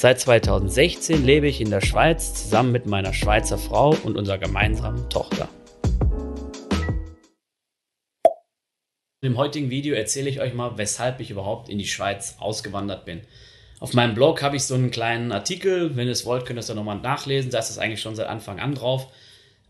Seit 2016 lebe ich in der Schweiz zusammen mit meiner Schweizer Frau und unserer gemeinsamen Tochter. Im heutigen Video erzähle ich euch mal, weshalb ich überhaupt in die Schweiz ausgewandert bin. Auf meinem Blog habe ich so einen kleinen Artikel. Wenn ihr es wollt, könnt ihr es dann nochmal nachlesen. Da ist es eigentlich schon seit Anfang an drauf.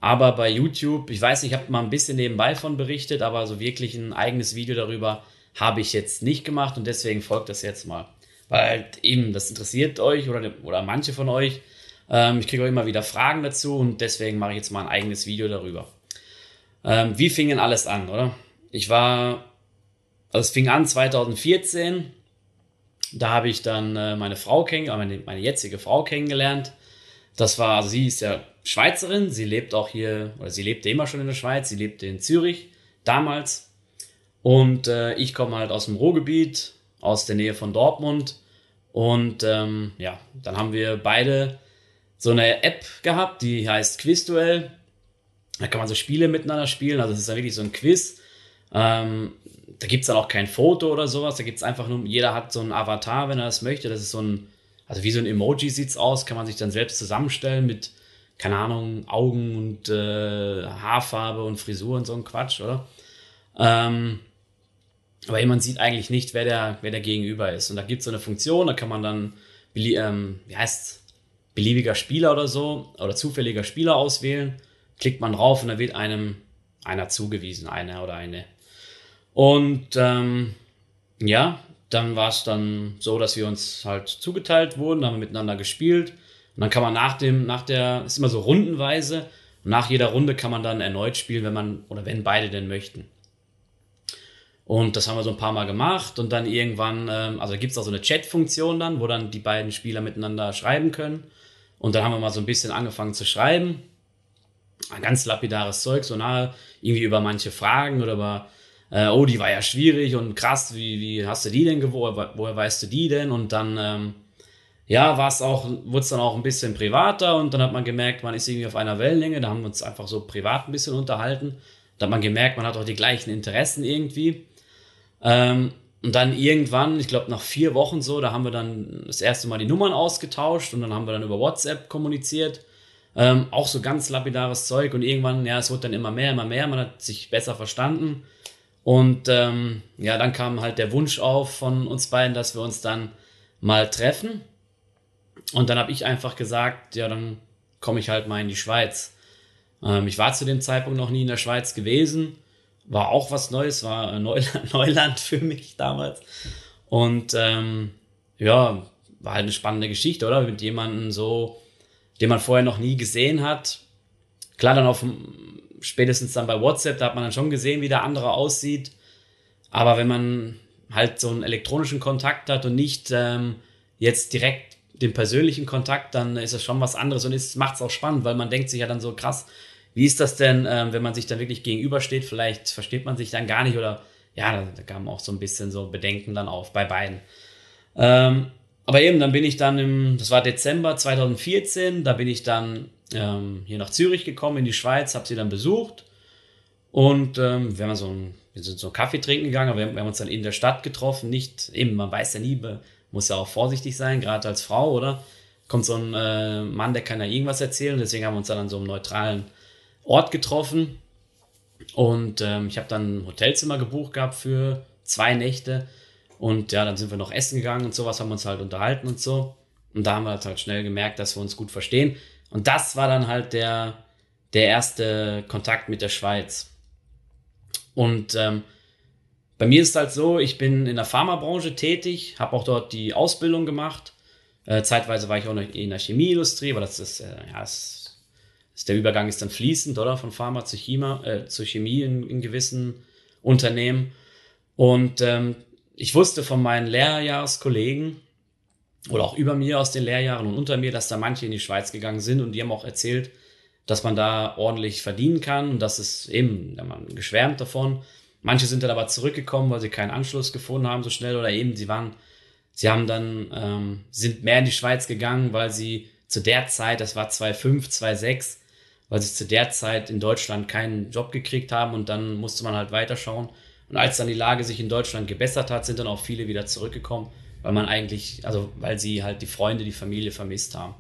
Aber bei YouTube, ich weiß nicht, ich habe mal ein bisschen nebenbei von berichtet, aber so wirklich ein eigenes Video darüber habe ich jetzt nicht gemacht und deswegen folgt das jetzt mal. Weil eben, das interessiert euch oder, oder manche von euch. Ähm, ich kriege auch immer wieder Fragen dazu und deswegen mache ich jetzt mal ein eigenes Video darüber. Ähm, wie fing denn alles an, oder? Ich war, also es fing an 2014. Da habe ich dann äh, meine Frau kennengelernt, meine, meine jetzige Frau kennengelernt. Das war, also sie ist ja Schweizerin, sie lebt auch hier, oder sie lebte immer schon in der Schweiz, sie lebte in Zürich damals. Und äh, ich komme halt aus dem Ruhrgebiet, aus der Nähe von Dortmund. Und ähm, ja, dann haben wir beide so eine App gehabt, die heißt Quizduell. Da kann man so Spiele miteinander spielen. Also es ist ja wirklich so ein Quiz. Ähm, da gibt es dann auch kein Foto oder sowas. Da gibt es einfach nur, jeder hat so einen Avatar, wenn er das möchte. Das ist so ein, also wie so ein Emoji sieht es aus, kann man sich dann selbst zusammenstellen mit keine Ahnung, Augen und äh, Haarfarbe und Frisur und so ein Quatsch, oder? Ähm, aber man sieht eigentlich nicht, wer der, wer der Gegenüber ist. Und da gibt es so eine Funktion, da kann man dann, ähm, wie heißt beliebiger Spieler oder so, oder zufälliger Spieler auswählen. Klickt man drauf und da wird einem einer zugewiesen, einer oder eine. Und ähm, ja, dann war es dann so, dass wir uns halt zugeteilt wurden, haben miteinander gespielt. Und dann kann man nach dem, nach der, ist immer so rundenweise, und nach jeder Runde kann man dann erneut spielen, wenn man, oder wenn beide denn möchten. Und das haben wir so ein paar Mal gemacht und dann irgendwann, ähm, also gibt es auch so eine Chat-Funktion dann, wo dann die beiden Spieler miteinander schreiben können. Und dann haben wir mal so ein bisschen angefangen zu schreiben. Ein ganz lapidares Zeug, so nahe, irgendwie über manche Fragen oder über, äh, oh, die war ja schwierig und krass, wie, wie hast du die denn gewohnt, woher weißt du die denn? Und dann, ähm, ja, war es auch, wurde es dann auch ein bisschen privater und dann hat man gemerkt, man ist irgendwie auf einer Wellenlänge, da haben wir uns einfach so privat ein bisschen unterhalten. Da hat man gemerkt, man hat auch die gleichen Interessen irgendwie. Ähm, und dann irgendwann, ich glaube nach vier Wochen so, da haben wir dann das erste Mal die Nummern ausgetauscht und dann haben wir dann über WhatsApp kommuniziert. Ähm, auch so ganz lapidares Zeug und irgendwann, ja, es wurde dann immer mehr, immer mehr, man hat sich besser verstanden. Und ähm, ja, dann kam halt der Wunsch auf von uns beiden, dass wir uns dann mal treffen. Und dann habe ich einfach gesagt, ja, dann komme ich halt mal in die Schweiz. Ähm, ich war zu dem Zeitpunkt noch nie in der Schweiz gewesen. War auch was Neues, war Neuland, Neuland für mich damals. Und ähm, ja, war halt eine spannende Geschichte, oder? Mit jemandem so, den man vorher noch nie gesehen hat. Klar, dann auf spätestens dann bei WhatsApp, da hat man dann schon gesehen, wie der andere aussieht. Aber wenn man halt so einen elektronischen Kontakt hat und nicht ähm, jetzt direkt den persönlichen Kontakt, dann ist es schon was anderes und macht es auch spannend, weil man denkt sich ja dann so krass, wie ist das denn, ähm, wenn man sich dann wirklich gegenübersteht? Vielleicht versteht man sich dann gar nicht oder ja, da, da kamen auch so ein bisschen so Bedenken dann auf bei beiden. Ähm, aber eben, dann bin ich dann im, das war Dezember 2014, da bin ich dann ähm, hier nach Zürich gekommen, in die Schweiz, habe sie dann besucht und ähm, wir haben so ein, wir sind so Kaffee trinken gegangen, aber wir, wir haben uns dann in der Stadt getroffen, nicht, eben, man weiß ja nie, muss ja auch vorsichtig sein, gerade als Frau, oder? Kommt so ein äh, Mann, der kann ja irgendwas erzählen, deswegen haben wir uns dann an so einem neutralen Ort getroffen. Und ähm, ich habe dann ein Hotelzimmer gebucht gehabt für zwei Nächte. Und ja, dann sind wir noch essen gegangen und sowas, haben uns halt unterhalten und so. Und da haben wir halt schnell gemerkt, dass wir uns gut verstehen. Und das war dann halt der, der erste Kontakt mit der Schweiz. Und ähm, bei mir ist es halt so, ich bin in der Pharmabranche tätig, habe auch dort die Ausbildung gemacht. Äh, zeitweise war ich auch noch in der Chemieindustrie, aber das ist, äh, ja, ist, der Übergang ist dann fließend, oder? Von Pharma zu, Chima, äh, zu Chemie in, in gewissen Unternehmen. Und ähm, ich wusste von meinen Lehrjahrskollegen oder auch über mir aus den Lehrjahren und unter mir, dass da manche in die Schweiz gegangen sind und die haben auch erzählt, dass man da ordentlich verdienen kann und das ist eben, ja, man geschwärmt davon. Manche sind dann aber zurückgekommen, weil sie keinen Anschluss gefunden haben so schnell oder eben sie waren, sie haben dann, ähm, sind mehr in die Schweiz gegangen, weil sie zu der Zeit, das war 2005, 2006, weil sie zu der Zeit in Deutschland keinen Job gekriegt haben und dann musste man halt weiterschauen. Und als dann die Lage sich in Deutschland gebessert hat, sind dann auch viele wieder zurückgekommen, weil man eigentlich, also weil sie halt die Freunde, die Familie vermisst haben.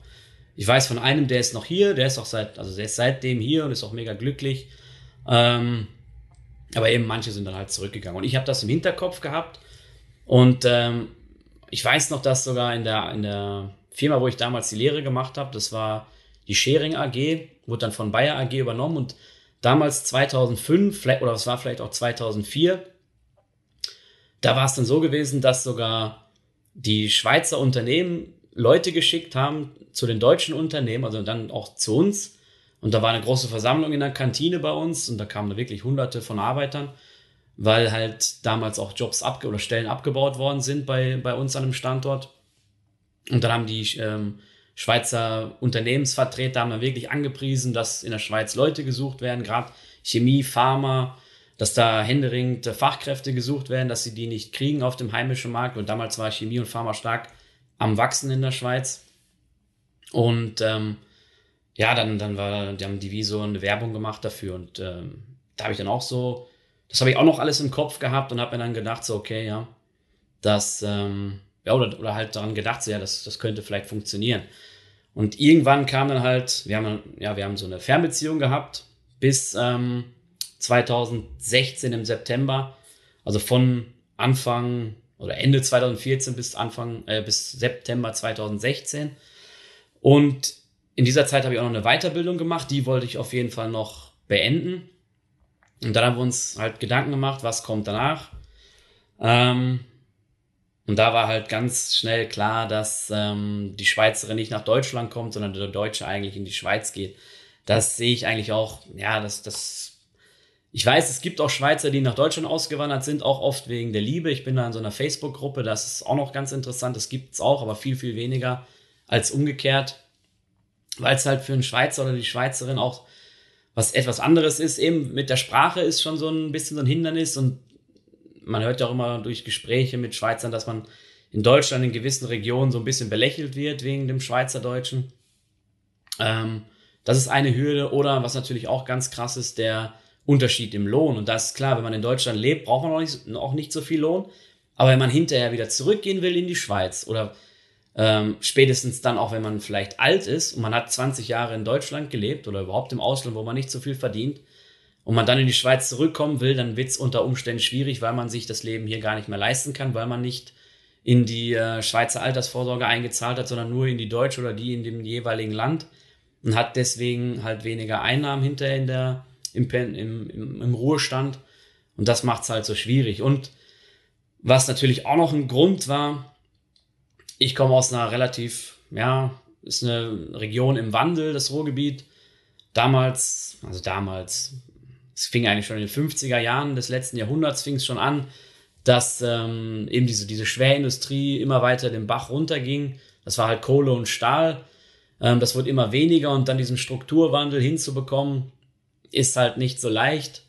Ich weiß von einem, der ist noch hier, der ist auch seit, also der ist seitdem hier und ist auch mega glücklich. Ähm, aber eben manche sind dann halt zurückgegangen. Und ich habe das im Hinterkopf gehabt. Und ähm, ich weiß noch, dass sogar in der, in der Firma, wo ich damals die Lehre gemacht habe, das war die Schering AG, wurde dann von Bayer AG übernommen und damals 2005, oder es war vielleicht auch 2004, da war es dann so gewesen, dass sogar die Schweizer Unternehmen Leute geschickt haben zu den deutschen Unternehmen, also dann auch zu uns. Und da war eine große Versammlung in der Kantine bei uns und da kamen da wirklich hunderte von Arbeitern, weil halt damals auch Jobs abge oder Stellen abgebaut worden sind bei, bei uns an dem Standort. Und dann haben die ähm, Schweizer Unternehmensvertreter haben dann wirklich angepriesen, dass in der Schweiz Leute gesucht werden, gerade Chemie, Pharma, dass da händeringend Fachkräfte gesucht werden, dass sie die nicht kriegen auf dem heimischen Markt. Und damals war Chemie und Pharma stark am Wachsen in der Schweiz. Und ähm, ja, dann, dann war, die haben die wie so eine Werbung gemacht dafür. Und ähm, da habe ich dann auch so, das habe ich auch noch alles im Kopf gehabt und habe mir dann gedacht, so, okay, ja, das, ähm, ja, oder, oder halt daran gedacht, so, ja, das, das könnte vielleicht funktionieren. Und irgendwann kam dann halt, wir haben, ja, wir haben so eine Fernbeziehung gehabt bis ähm, 2016 im September. Also von Anfang oder Ende 2014 bis Anfang, äh, bis September 2016. Und in dieser Zeit habe ich auch noch eine Weiterbildung gemacht, die wollte ich auf jeden Fall noch beenden. Und dann haben wir uns halt Gedanken gemacht, was kommt danach. Ähm, und da war halt ganz schnell klar, dass ähm, die Schweizerin nicht nach Deutschland kommt, sondern der Deutsche eigentlich in die Schweiz geht. Das sehe ich eigentlich auch, ja, das, das. Ich weiß, es gibt auch Schweizer, die nach Deutschland ausgewandert sind, auch oft wegen der Liebe. Ich bin da in so einer Facebook-Gruppe, das ist auch noch ganz interessant. Das gibt es auch, aber viel, viel weniger als umgekehrt. Weil es halt für einen Schweizer oder die Schweizerin auch was etwas anderes ist. Eben mit der Sprache ist schon so ein bisschen so ein Hindernis und man hört ja auch immer durch Gespräche mit Schweizern, dass man in Deutschland in gewissen Regionen so ein bisschen belächelt wird wegen dem Schweizerdeutschen. Ähm, das ist eine Hürde. Oder was natürlich auch ganz krass ist, der Unterschied im Lohn. Und das ist klar, wenn man in Deutschland lebt, braucht man auch nicht, auch nicht so viel Lohn. Aber wenn man hinterher wieder zurückgehen will in die Schweiz oder ähm, spätestens dann auch, wenn man vielleicht alt ist und man hat 20 Jahre in Deutschland gelebt oder überhaupt im Ausland, wo man nicht so viel verdient, und man dann in die Schweiz zurückkommen will, dann wird es unter Umständen schwierig, weil man sich das Leben hier gar nicht mehr leisten kann, weil man nicht in die äh, Schweizer Altersvorsorge eingezahlt hat, sondern nur in die deutsche oder die in dem jeweiligen Land und hat deswegen halt weniger Einnahmen hinterher in der, im, im, im, im Ruhestand. Und das macht es halt so schwierig. Und was natürlich auch noch ein Grund war, ich komme aus einer relativ, ja, ist eine Region im Wandel, das Ruhrgebiet. Damals, also damals, es fing eigentlich schon in den 50er Jahren des letzten Jahrhunderts, fing es schon an, dass ähm, eben diese, diese Schwerindustrie immer weiter den Bach runterging. Das war halt Kohle und Stahl. Ähm, das wird immer weniger und dann diesen Strukturwandel hinzubekommen, ist halt nicht so leicht.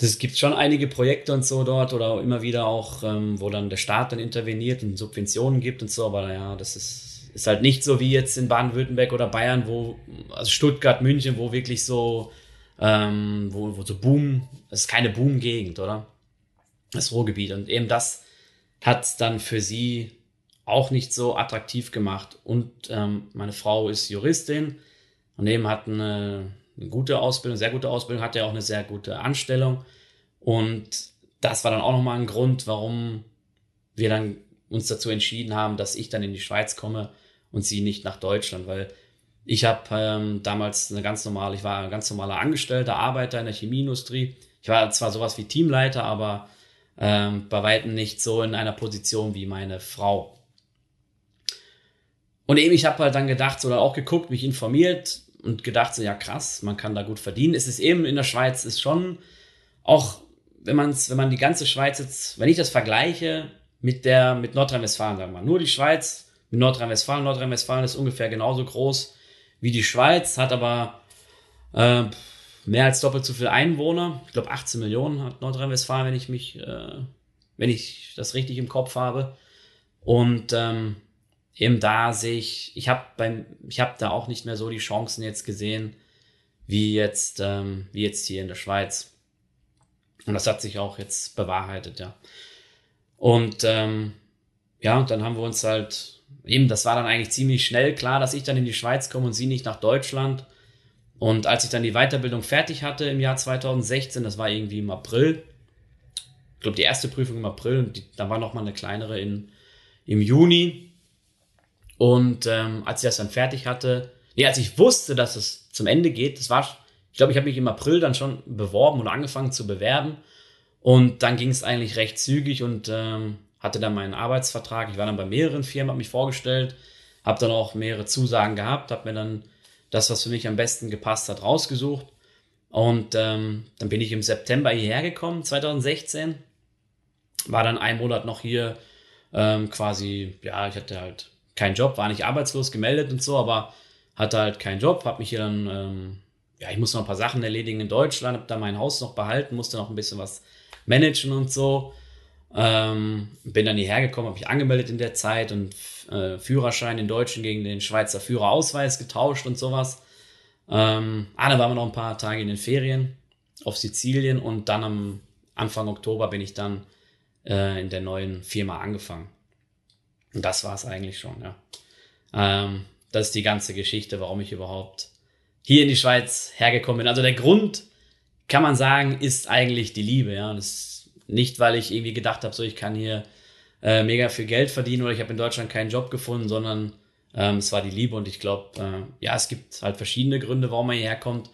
Es gibt schon einige Projekte und so dort oder immer wieder auch, ähm, wo dann der Staat dann interveniert und Subventionen gibt und so, aber naja, das ist, ist halt nicht so wie jetzt in Baden-Württemberg oder Bayern, wo, also Stuttgart, München, wo wirklich so ähm, wo, wo so Boom, es ist keine Boom-Gegend, oder? Das Ruhrgebiet. Und eben das hat dann für sie auch nicht so attraktiv gemacht. Und ähm, meine Frau ist Juristin und eben hat eine, eine gute Ausbildung, sehr gute Ausbildung, hat ja auch eine sehr gute Anstellung. Und das war dann auch nochmal ein Grund, warum wir dann uns dazu entschieden haben, dass ich dann in die Schweiz komme und sie nicht nach Deutschland, weil ich habe ähm, damals eine ganz normale, ich war ein ganz normaler Angestellter, Arbeiter in der Chemieindustrie. Ich war zwar sowas wie Teamleiter, aber ähm, bei weitem nicht so in einer Position wie meine Frau. Und eben, ich habe halt dann gedacht oder auch geguckt, mich informiert und gedacht, so ja krass, man kann da gut verdienen. Es ist eben in der Schweiz ist schon auch, wenn man wenn man die ganze Schweiz jetzt, wenn ich das vergleiche mit der mit Nordrhein-Westfalen, sagen wir mal, nur die Schweiz mit Nordrhein-Westfalen, Nordrhein-Westfalen ist ungefähr genauso groß wie die Schweiz, hat aber Äh, mehr als doppelt so viel Einwohner. Ich glaube 18 Millionen hat Nordrhein-Westfalen, wenn ich mich, äh, wenn ich das richtig im Kopf habe. Und ähm, eben da sehe ich, ich habe beim, ich habe da auch nicht mehr so die Chancen jetzt gesehen, wie jetzt, ähm, wie jetzt hier in der Schweiz. Und das hat sich auch jetzt bewahrheitet, ja. Und ähm, ja, dann haben wir uns halt, eben, das war dann eigentlich ziemlich schnell klar, dass ich dann in die Schweiz komme und sie nicht nach Deutschland. Und als ich dann die Weiterbildung fertig hatte im Jahr 2016, das war irgendwie im April, ich glaube die erste Prüfung im April und die, da war noch mal eine kleinere in, im Juni. Und ähm, als ich das dann fertig hatte, nee, als ich wusste, dass es zum Ende geht, das war, ich glaube, ich habe mich im April dann schon beworben oder angefangen zu bewerben. Und dann ging es eigentlich recht zügig und ähm, hatte dann meinen Arbeitsvertrag. Ich war dann bei mehreren Firmen, habe mich vorgestellt, habe dann auch mehrere Zusagen gehabt, habe mir dann das, was für mich am besten gepasst hat, rausgesucht. Und ähm, dann bin ich im September hierher gekommen, 2016. War dann einen Monat noch hier ähm, quasi, ja, ich hatte halt keinen Job, war nicht arbeitslos gemeldet und so, aber hatte halt keinen Job, habe mich hier dann, ähm, ja, ich musste noch ein paar Sachen erledigen in Deutschland, habe da mein Haus noch behalten, musste noch ein bisschen was managen und so. Ähm, bin dann hierher gekommen, habe mich angemeldet in der Zeit und äh, Führerschein den deutschen gegen den Schweizer Führerausweis getauscht und sowas. Ähm, ah, dann waren wir noch ein paar Tage in den Ferien auf Sizilien und dann am Anfang Oktober bin ich dann äh, in der neuen Firma angefangen. Und das war es eigentlich schon, ja. Ähm, das ist die ganze Geschichte, warum ich überhaupt hier in die Schweiz hergekommen bin. Also der Grund, kann man sagen, ist eigentlich die Liebe, ja. Das nicht, weil ich irgendwie gedacht habe, so ich kann hier äh, mega viel Geld verdienen oder ich habe in Deutschland keinen Job gefunden, sondern ähm, es war die Liebe und ich glaube, äh, ja, es gibt halt verschiedene Gründe, warum man hierher kommt.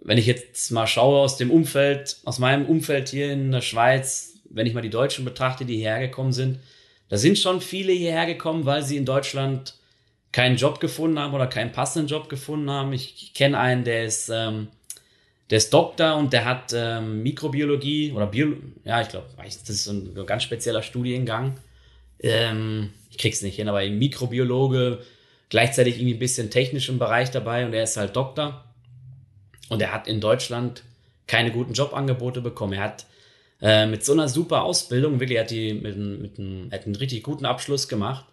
Wenn ich jetzt mal schaue aus dem Umfeld, aus meinem Umfeld hier in der Schweiz, wenn ich mal die Deutschen betrachte, die hierher gekommen sind, da sind schon viele hierher gekommen, weil sie in Deutschland keinen Job gefunden haben oder keinen passenden Job gefunden haben. Ich, ich kenne einen, der ist ähm, der ist Doktor und der hat ähm, Mikrobiologie oder Bio, ja, ich glaube, das ist ein, ein ganz spezieller Studiengang. Ähm, ich krieg's nicht hin, aber Mikrobiologe, gleichzeitig irgendwie ein bisschen technisch im Bereich dabei und er ist halt Doktor. Und er hat in Deutschland keine guten Jobangebote bekommen. Er hat äh, mit so einer super Ausbildung, wirklich, er hat, die mit, mit einem, hat einen richtig guten Abschluss gemacht.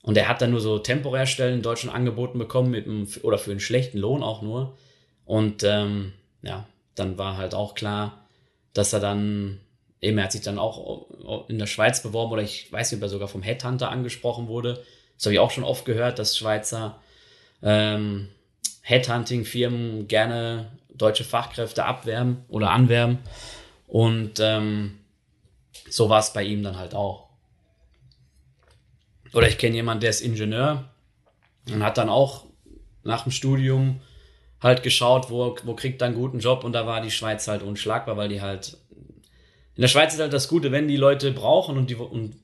Und er hat dann nur so temporär Stellen in Deutschland angeboten bekommen, mit einem, oder für einen schlechten Lohn auch nur. Und ähm, ja, dann war halt auch klar, dass er dann, eben, er hat sich dann auch in der Schweiz beworben oder ich weiß nicht, ob er sogar vom Headhunter angesprochen wurde. Das habe ich auch schon oft gehört, dass Schweizer ähm, Headhunting-Firmen gerne deutsche Fachkräfte abwerben oder anwerben. Und ähm, so war es bei ihm dann halt auch. Oder ich kenne jemanden, der ist Ingenieur und hat dann auch nach dem Studium halt geschaut, wo, wo kriegt er einen guten Job und da war die Schweiz halt unschlagbar, weil die halt. In der Schweiz ist halt das Gute, wenn die Leute brauchen und die und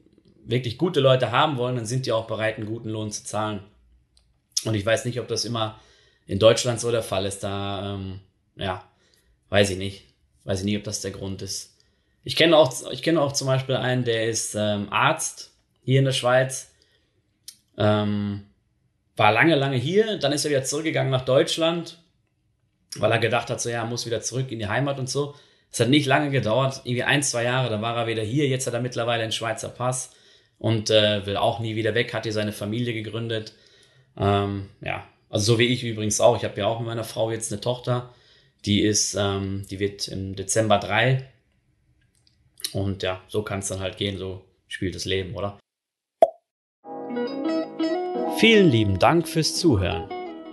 wirklich gute Leute haben wollen, dann sind die auch bereit, einen guten Lohn zu zahlen. Und ich weiß nicht, ob das immer in Deutschland so der Fall ist. Da, ähm, ja, weiß ich nicht. Weiß ich nicht, ob das der Grund ist. Ich kenne auch, ich kenne auch zum Beispiel einen, der ist ähm, Arzt hier in der Schweiz. Ähm, war lange, lange hier, dann ist er wieder zurückgegangen nach Deutschland weil er gedacht hat, so ja, muss wieder zurück in die Heimat und so. Es hat nicht lange gedauert, irgendwie ein, zwei Jahre, dann war er wieder hier, jetzt hat er mittlerweile einen Schweizer Pass und äh, will auch nie wieder weg, hat hier seine Familie gegründet. Ähm, ja, also so wie ich übrigens auch. Ich habe ja auch mit meiner Frau jetzt eine Tochter, die ist, ähm, die wird im Dezember drei. Und ja, so kann es dann halt gehen, so spielt das Leben, oder? Vielen lieben Dank fürs Zuhören.